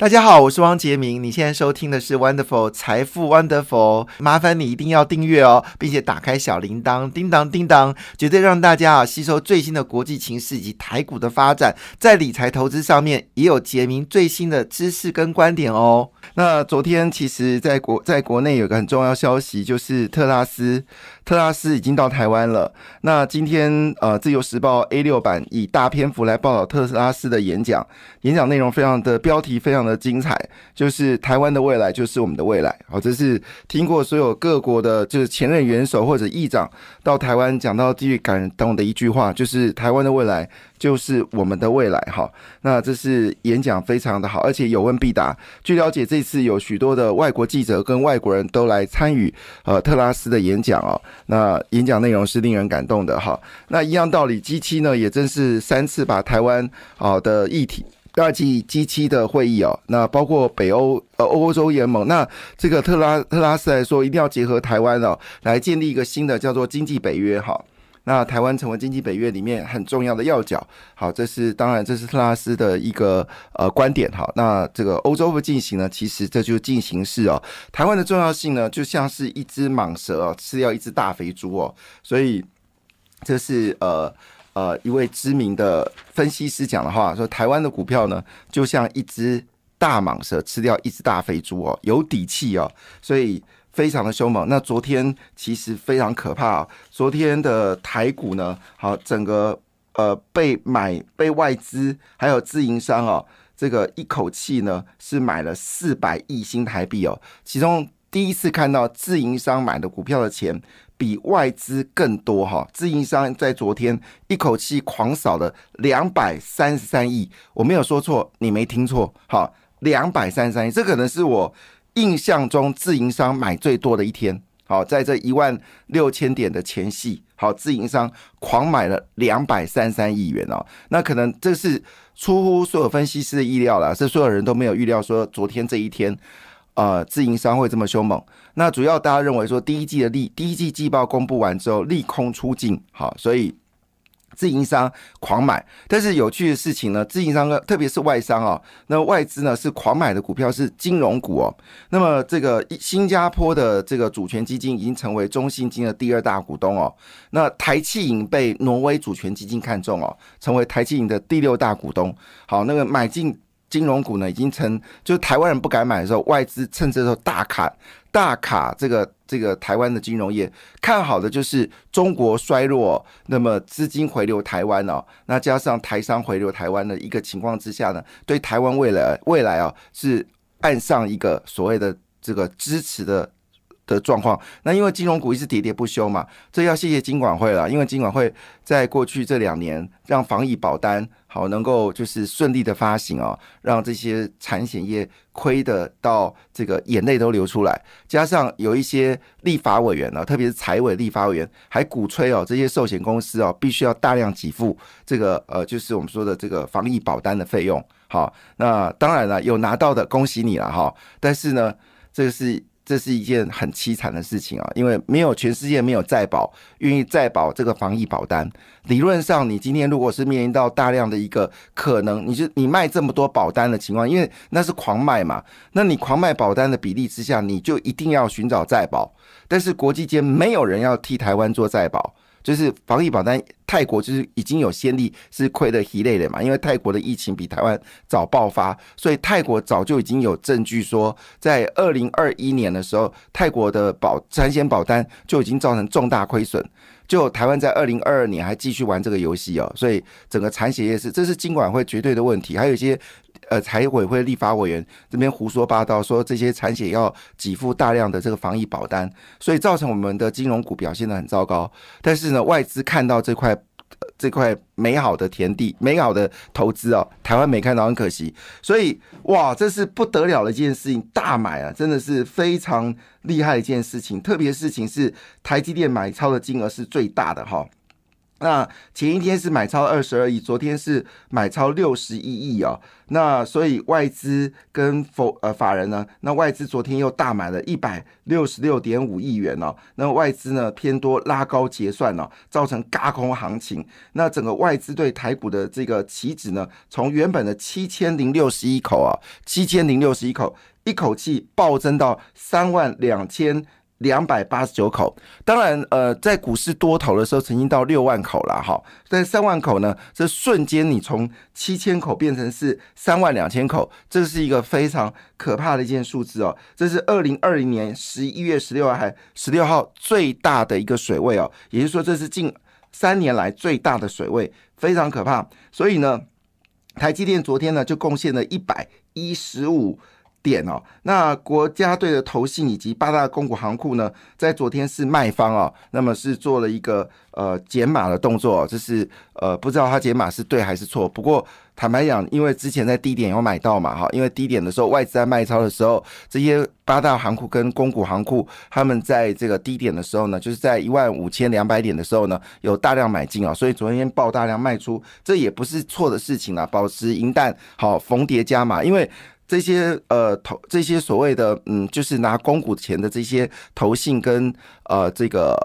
大家好，我是汪杰明。你现在收听的是 Wonderful 财富 Wonderful，麻烦你一定要订阅哦，并且打开小铃铛，叮当叮当，绝对让大家啊吸收最新的国际情势以及台股的发展，在理财投资上面也有杰明最新的知识跟观点哦。那昨天其实在国在国内有个很重要消息，就是特拉斯。特拉斯已经到台湾了。那今天呃，《自由时报》A 六版以大篇幅来报道特斯拉斯的演讲，演讲内容非常的标题非常的的精彩，就是台湾的未来就是我们的未来。好，这是听过所有各国的，就是前任元首或者议长到台湾讲到最感动的一句话，就是台湾的未来。就是我们的未来哈，那这是演讲非常的好，而且有问必答。据了解，这次有许多的外国记者跟外国人都来参与呃特拉斯的演讲哦。那演讲内容是令人感动的哈。那一样道理，G 七呢也真是三次把台湾好的议题，第二季 G 七的会议哦，那包括北欧呃欧洲联盟，那这个特拉特拉斯来说，一定要结合台湾哦，来建立一个新的叫做经济北约哈。那台湾成为经济北约里面很重要的要角，好，这是当然，这是特拉斯的一个呃观点哈。那这个欧洲的进行呢，其实这就是进行式哦。台湾的重要性呢，就像是一只蟒蛇哦，吃掉一只大肥猪哦。所以这是呃呃一位知名的分析师讲的话，说台湾的股票呢，就像一只大蟒蛇吃掉一只大肥猪哦，有底气哦，所以。非常的凶猛，那昨天其实非常可怕啊！昨天的台股呢，好，整个呃被买被外资还有自营商哦，这个一口气呢是买了四百亿新台币哦，其中第一次看到自营商买的股票的钱比外资更多哈，自营商在昨天一口气狂扫了两百三十三亿，我没有说错，你没听错，好，两百三十三亿，这可能是我。印象中自营商买最多的一天，好，在这一万六千点的前夕，好，自营商狂买了两百三十三亿元哦，那可能这是出乎所有分析师的意料了，是所有人都没有预料说昨天这一天，呃，自营商会这么凶猛。那主要大家认为说第一季的利，第一季季报公布完之后利空出尽，好，所以。自营商狂买，但是有趣的事情呢，自营商呢，特别是外商哦，那外资呢是狂买的股票是金融股哦。那么这个新加坡的这个主权基金已经成为中信金的第二大股东哦。那台气银被挪威主权基金看中哦，成为台气银的第六大股东。好，那个买进。金融股呢，已经成就是台湾人不敢买的时候，外资趁这时候大卡大卡这个这个台湾的金融业，看好的就是中国衰落，那么资金回流台湾哦，那加上台商回流台湾的一个情况之下呢，对台湾未来未来啊是按上一个所谓的这个支持的。的状况，那因为金融股一直喋喋不休嘛，这要谢谢金管会了。因为金管会在过去这两年让防疫保单好能够就是顺利的发行哦，让这些产险业亏的到这个眼泪都流出来。加上有一些立法委员呢，特别是财委立法委员还鼓吹哦，这些寿险公司哦必须要大量给付这个呃，就是我们说的这个防疫保单的费用。好，那当然了，有拿到的恭喜你了哈。但是呢，这个是。这是一件很凄惨的事情啊，因为没有全世界没有再保愿意再保这个防疫保单。理论上，你今天如果是面临到大量的一个可能，你就你卖这么多保单的情况，因为那是狂卖嘛，那你狂卖保单的比例之下，你就一定要寻找再保。但是国际间没有人要替台湾做再保。就是防疫保单，泰国就是已经有先例是亏的一类的嘛，因为泰国的疫情比台湾早爆发，所以泰国早就已经有证据说，在二零二一年的时候，泰国的保产险保单就已经造成重大亏损，就台湾在二零二二年还继续玩这个游戏哦，所以整个产险业是这是金管会绝对的问题，还有一些。呃，财委会立法委员这边胡说八道，说这些产险要给付大量的这个防疫保单，所以造成我们的金融股表现得很糟糕。但是呢，外资看到这块这块美好的田地、美好的投资哦，台湾没看到，很可惜。所以哇，这是不得了的一件事情，大买啊，真的是非常厉害的一件事情。特别事情是台积电买超的金额是最大的哈。那前一天是买超二十二亿，昨天是买超六十一亿哦。那所以外资跟否呃法人呢，那外资昨天又大买了一百六十六点五亿元哦。那外资呢偏多拉高结算哦，造成嘎空行情。那整个外资对台股的这个期指呢，从原本的七千零六十一口啊，七千零六十一口，一口气暴增到三万两千。两百八十九口，当然，呃，在股市多头的时候，曾经到六万口了哈。但三万口呢，这瞬间你从七千口变成是三万两千口，这是一个非常可怕的一件数字哦。这是二零二零年十一月十六号还十六号最大的一个水位哦，也就是说这是近三年来最大的水位，非常可怕。所以呢，台积电昨天呢就贡献了一百一十五。点哦，那国家队的投信以及八大公股行库呢，在昨天是卖方哦，那么是做了一个呃减码的动作，这是呃不知道它减码是对还是错。不过坦白讲，因为之前在低点有买到嘛哈，因为低点的时候外资在卖超的时候，这些八大行库跟公股行库他们在这个低点的时候呢，就是在一万五千两百点的时候呢，有大量买进啊，所以昨天爆大量卖出，这也不是错的事情啊，保持银弹好逢跌加码，因为。这些呃投这些所谓的嗯，就是拿公股钱的这些投信跟呃这个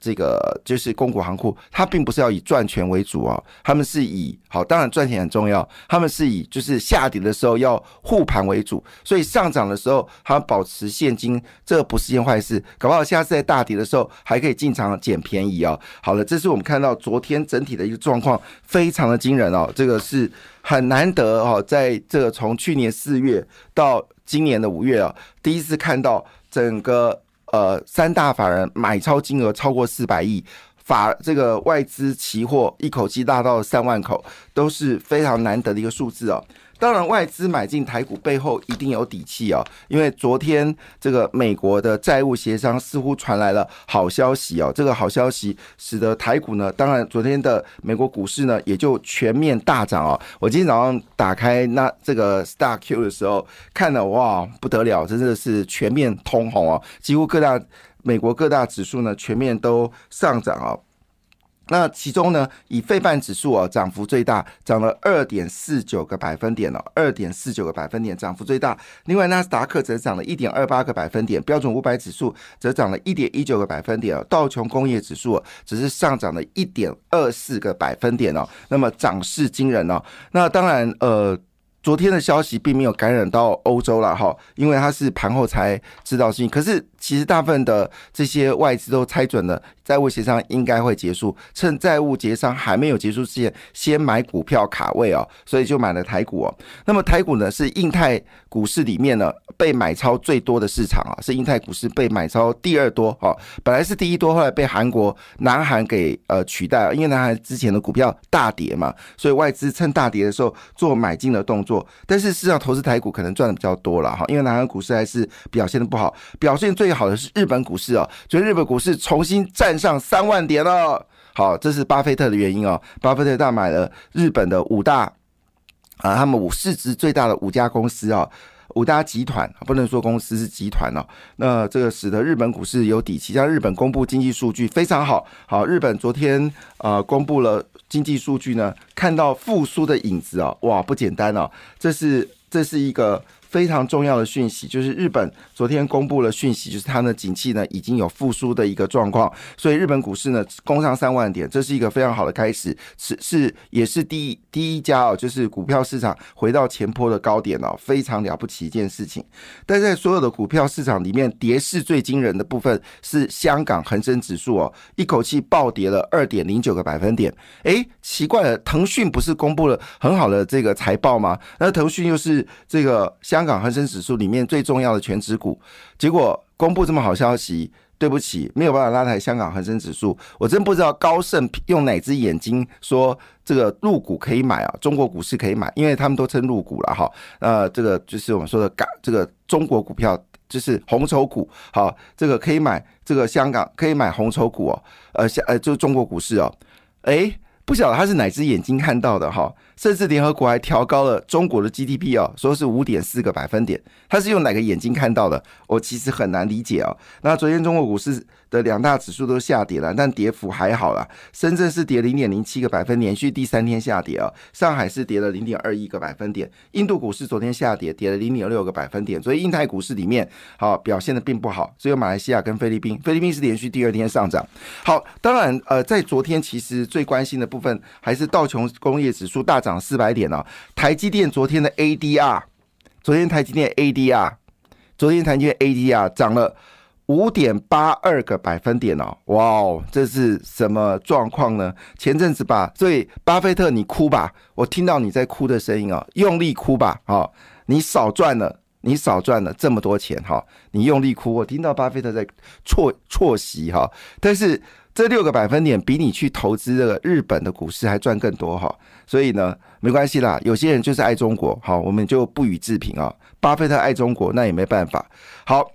这个就是公股行库，它并不是要以赚钱为主啊，他们是以好，当然赚钱很重要，他们是以就是下跌的时候要护盘为主，所以上涨的时候它保持现金，这不是件坏事，搞不好下次在大跌的时候还可以进场捡便宜哦。好了，这是我们看到昨天整体的一个状况，非常的惊人哦，这个是。很难得哦，在这个从去年四月到今年的五月啊，第一次看到整个呃三大法人买超金额超过四百亿，法这个外资期货一口气大到三万口，都是非常难得的一个数字哦。当然，外资买进台股背后一定有底气哦，因为昨天这个美国的债务协商似乎传来了好消息哦，这个好消息使得台股呢，当然昨天的美国股市呢也就全面大涨哦。我今天早上打开那这个 Star Q 的时候，看了哇不得了，真的是全面通红哦，几乎各大美国各大指数呢全面都上涨哦。那其中呢，以费半指数啊涨幅最大，涨了二点四九个百分点哦，二点四九个百分点涨幅最大。另外，纳斯达克则涨了一点二八个百分点，标准五百指数则涨了一点一九个百分点哦，道琼工业指数只是上涨了一点二四个百分点哦，那么涨势惊人哦。那当然，呃。昨天的消息并没有感染到欧洲了哈，因为它是盘后才知道信。可是其实大部分的这些外资都猜准了债务协商应该会结束，趁债务协商还没有结束之前，先买股票卡位哦，所以就买了台股哦。那么台股呢是印太股市里面呢被买超最多的市场啊，是印太股市被买超第二多哦，本来是第一多，后来被韩国南韩给呃取代了，因为南韩之前的股票大跌嘛，所以外资趁大跌的时候做买进的动作。但是事实上，投资台股可能赚的比较多了哈，因为南韩股市还是表现的不好，表现最好的是日本股市哦，所以日本股市重新站上三万点了。好，这是巴菲特的原因哦，巴菲特大买了日本的五大啊，他们五市值最大的五家公司啊。五大集团不能说公司是集团哦，那这个使得日本股市有底气。像日本公布经济数据非常好，好，日本昨天呃公布了经济数据呢，看到复苏的影子啊，哇，不简单哦，这是这是一个。非常重要的讯息就是日本昨天公布了讯息，就是它的景气呢已经有复苏的一个状况，所以日本股市呢攻上三万点，这是一个非常好的开始，是是也是第一第一家哦，就是股票市场回到前坡的高点哦，非常了不起一件事情。但在所有的股票市场里面，跌势最惊人的部分是香港恒生指数哦，一口气暴跌了二点零九个百分点。哎，奇怪了，腾讯不是公布了很好的这个财报吗？那腾讯又是这个香。香港恒生指数里面最重要的全指股，结果公布这么好消息，对不起，没有办法拉抬香港恒生指数。我真不知道高盛用哪只眼睛说这个入股可以买啊，中国股市可以买，因为他们都称入股了哈。呃，这个就是我们说的港这个中国股票，就是红筹股，好，这个可以买，这个香港可以买红筹股哦，呃，香呃就是中国股市哦，诶。不晓得他是哪只眼睛看到的哈，甚至联合国还调高了中国的 GDP 哦，说是五点四个百分点，他是用哪个眼睛看到的？我其实很难理解哦。那昨天中国股市。的两大指数都下跌了，但跌幅还好啦。深圳是跌零点零七个百分，连续第三天下跌啊。上海是跌了零点二一个百分点。印度股市昨天下跌，跌了零点六个百分点。所以印太股市里面好表现的并不好，只有马来西亚跟菲律宾。菲律宾是连续第二天上涨。好，当然呃，在昨天其实最关心的部分还是道琼工业指数大涨四百点哦。台积电昨天的 ADR，昨天台积电 ADR，昨天台积电 ADR 涨了。五点八二个百分点哦，哇哦，这是什么状况呢？前阵子吧，所以巴菲特你哭吧，我听到你在哭的声音哦，用力哭吧，哈，你少赚了，你少赚了这么多钱哈，你用力哭，我听到巴菲特在啜啜息哈，但是这六个百分点比你去投资这个日本的股市还赚更多哈，所以呢，没关系啦，有些人就是爱中国，好，我们就不予置评啊，巴菲特爱中国那也没办法，好。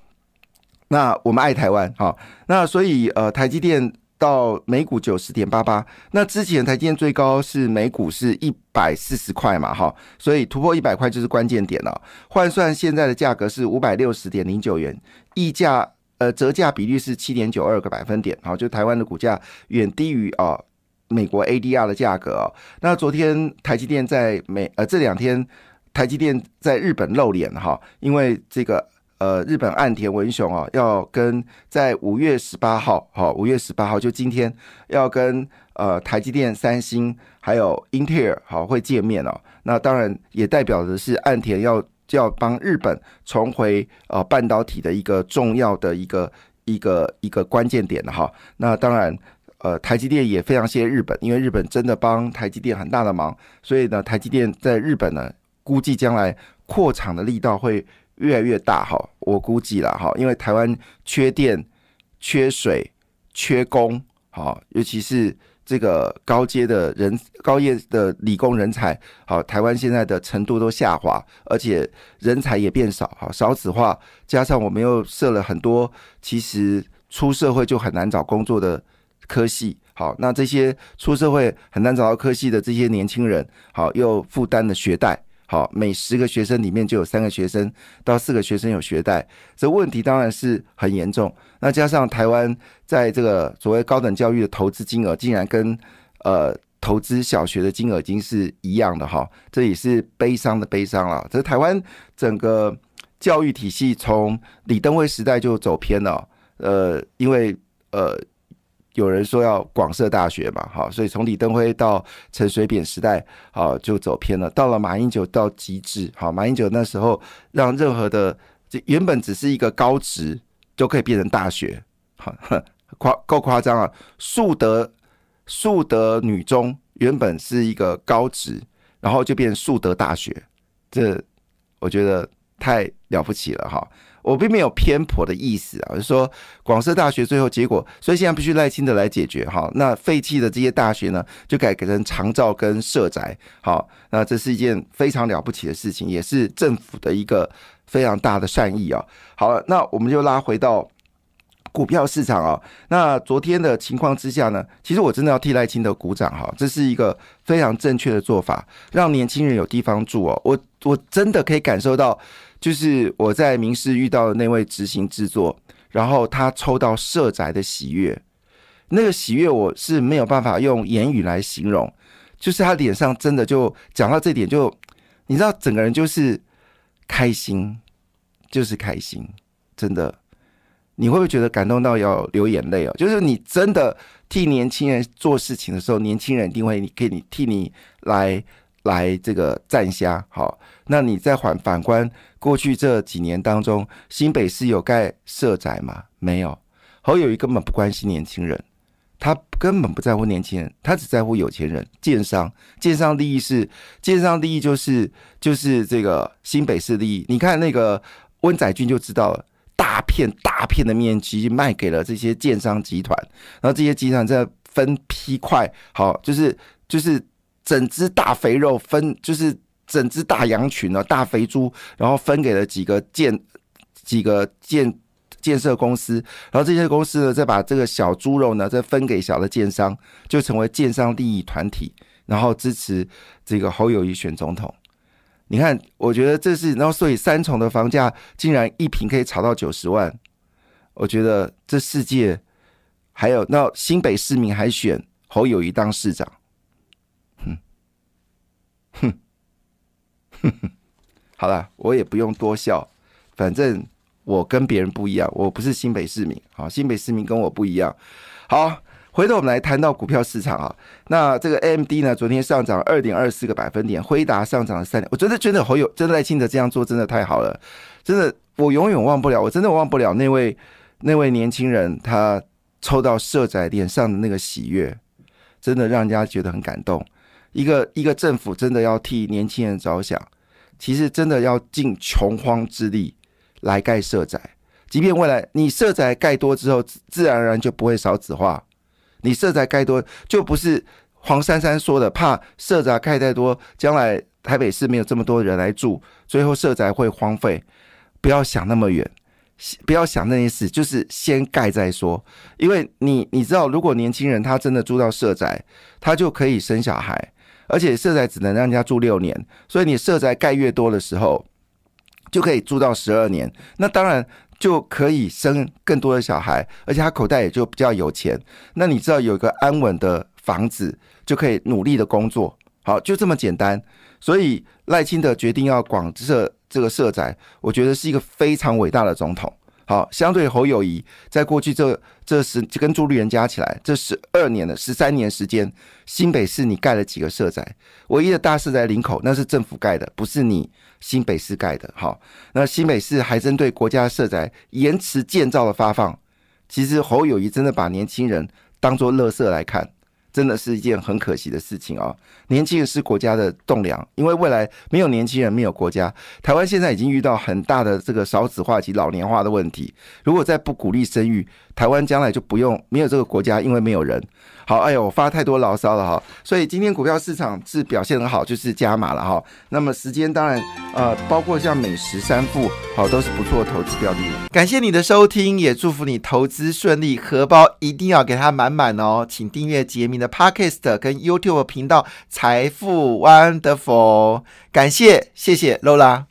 那我们爱台湾，哈，那所以呃，台积电到每股九十点八八，那之前台积电最高是每股是一百四十块嘛，哈，所以突破一百块就是关键点了。换算现在的价格是五百六十点零九元，溢价呃折价比率是七点九二个百分点，好，就台湾的股价远低于啊美国 ADR 的价格。那昨天台积电在美呃这两天台积电在日本露脸哈，因为这个。呃，日本岸田文雄啊，要跟在五月十八号，好，五月十八号就今天要跟呃台积电、三星还有英特尔好会见面哦。那当然也代表的是岸田要就要帮日本重回呃半导体的一个重要的一个一个一个关键点了哈。那当然，呃，台积电也非常谢谢日本，因为日本真的帮台积电很大的忙，所以呢，台积电在日本呢，估计将来扩厂的力道会。越来越大哈，我估计了哈，因为台湾缺电、缺水、缺工，好，尤其是这个高阶的人、高业的理工人才，好，台湾现在的程度都下滑，而且人才也变少，好，少子化，加上我们又设了很多，其实出社会就很难找工作的科系，好，那这些出社会很难找到科系的这些年轻人，好，又负担的学贷。好，每十个学生里面就有三个学生到四个学生有学贷，这问题当然是很严重。那加上台湾在这个所谓高等教育的投资金额，竟然跟呃投资小学的金额已经是一样的哈，这也是悲伤的悲伤了。这台湾整个教育体系从李登辉时代就走偏了，呃，因为呃。有人说要广设大学嘛，好，所以从李登辉到陈水扁时代，好就走偏了。到了马英九到极致，好，马英九那时候让任何的这原本只是一个高职就可以变成大学，好夸够夸张啊！树德树德女中原本是一个高职，然后就变树德大学，这我觉得太了不起了哈。我并没有偏颇的意思啊，就是说广设大学最后结果，所以现在必须赖清德来解决哈。那废弃的这些大学呢，就改改成长照跟社宅，好，那这是一件非常了不起的事情，也是政府的一个非常大的善意啊。好了，那我们就拉回到股票市场啊。那昨天的情况之下呢，其实我真的要替赖清德鼓掌哈，这是一个非常正确的做法，让年轻人有地方住哦。我我真的可以感受到。就是我在明市遇到的那位执行制作，然后他抽到社宅的喜悦，那个喜悦我是没有办法用言语来形容，就是他脸上真的就讲到这点，就你知道整个人就是开心，就是开心，真的，你会不会觉得感动到要流眼泪哦？就是你真的替年轻人做事情的时候，年轻人一定会你给你替你来。来这个站下，好，那你再反反观过去这几年当中，新北市有盖社宅吗？没有。侯友谊根本不关心年轻人，他根本不在乎年轻人，他只在乎有钱人、建商。建商利益是建商利益，就是就是这个新北市利益。你看那个温仔俊就知道了，大片大片的面积卖给了这些建商集团，然后这些集团在分批块，好，就是就是。整只大肥肉分就是整只大羊群呢，大肥猪，然后分给了几个建几个建建设公司，然后这些公司呢再把这个小猪肉呢再分给小的建商，就成为建商利益团体，然后支持这个侯友谊选总统。你看，我觉得这是，然后所以三重的房价竟然一平可以炒到九十万，我觉得这世界还有那新北市民还选侯友谊当市长，哼哼，好了，我也不用多笑，反正我跟别人不一样，我不是新北市民，好，新北市民跟我不一样，好。回头我们来谈到股票市场啊，那这个 AMD 呢，昨天上涨二点二四个百分点，辉达上涨了三点，我真的真的好有真的赖清德这样做真的太好了，真的我永远忘不了，我真的忘不了那位那位年轻人他抽到社宅脸上的那个喜悦，真的让人家觉得很感动。一个一个政府真的要替年轻人着想，其实真的要尽穷荒之力来盖社宅，即便未来你社宅盖多之后，自然而然就不会少子化。你社宅盖多，就不是黄珊珊说的，怕社宅盖太多，将来台北市没有这么多人来住，最后社宅会荒废。不要想那么远，不要想那些事，就是先盖再说。因为你你知道，如果年轻人他真的住到社宅，他就可以生小孩，而且社宅只能让人家住六年，所以你社宅盖越多的时候，就可以住到十二年。那当然。就可以生更多的小孩，而且他口袋也就比较有钱。那你知道有一个安稳的房子，就可以努力的工作，好，就这么简单。所以赖清德决定要广设这个社宅，我觉得是一个非常伟大的总统。好，相对侯友谊，在过去这这十跟朱立伦加起来这十二年的十三年时间，新北市你盖了几个社宅？唯一的大社宅林口，那是政府盖的，不是你新北市盖的。好，那新北市还针对国家社宅延迟建造的发放，其实侯友谊真的把年轻人当做垃圾来看。真的是一件很可惜的事情啊！年轻人是国家的栋梁，因为未来没有年轻人，没有国家。台湾现在已经遇到很大的这个少子化及老年化的问题，如果再不鼓励生育，台湾将来就不用没有这个国家，因为没有人。好，哎呦，我发太多牢骚了哈，所以今天股票市场是表现很好，就是加码了哈。那么时间当然呃，包括像美食三富，好都是不错的投资标的。感谢你的收听，也祝福你投资顺利，荷包一定要给它满满哦。请订阅杰明的 Podcast 跟 YouTube 频道财富 Wonderful，感谢谢谢 Lola。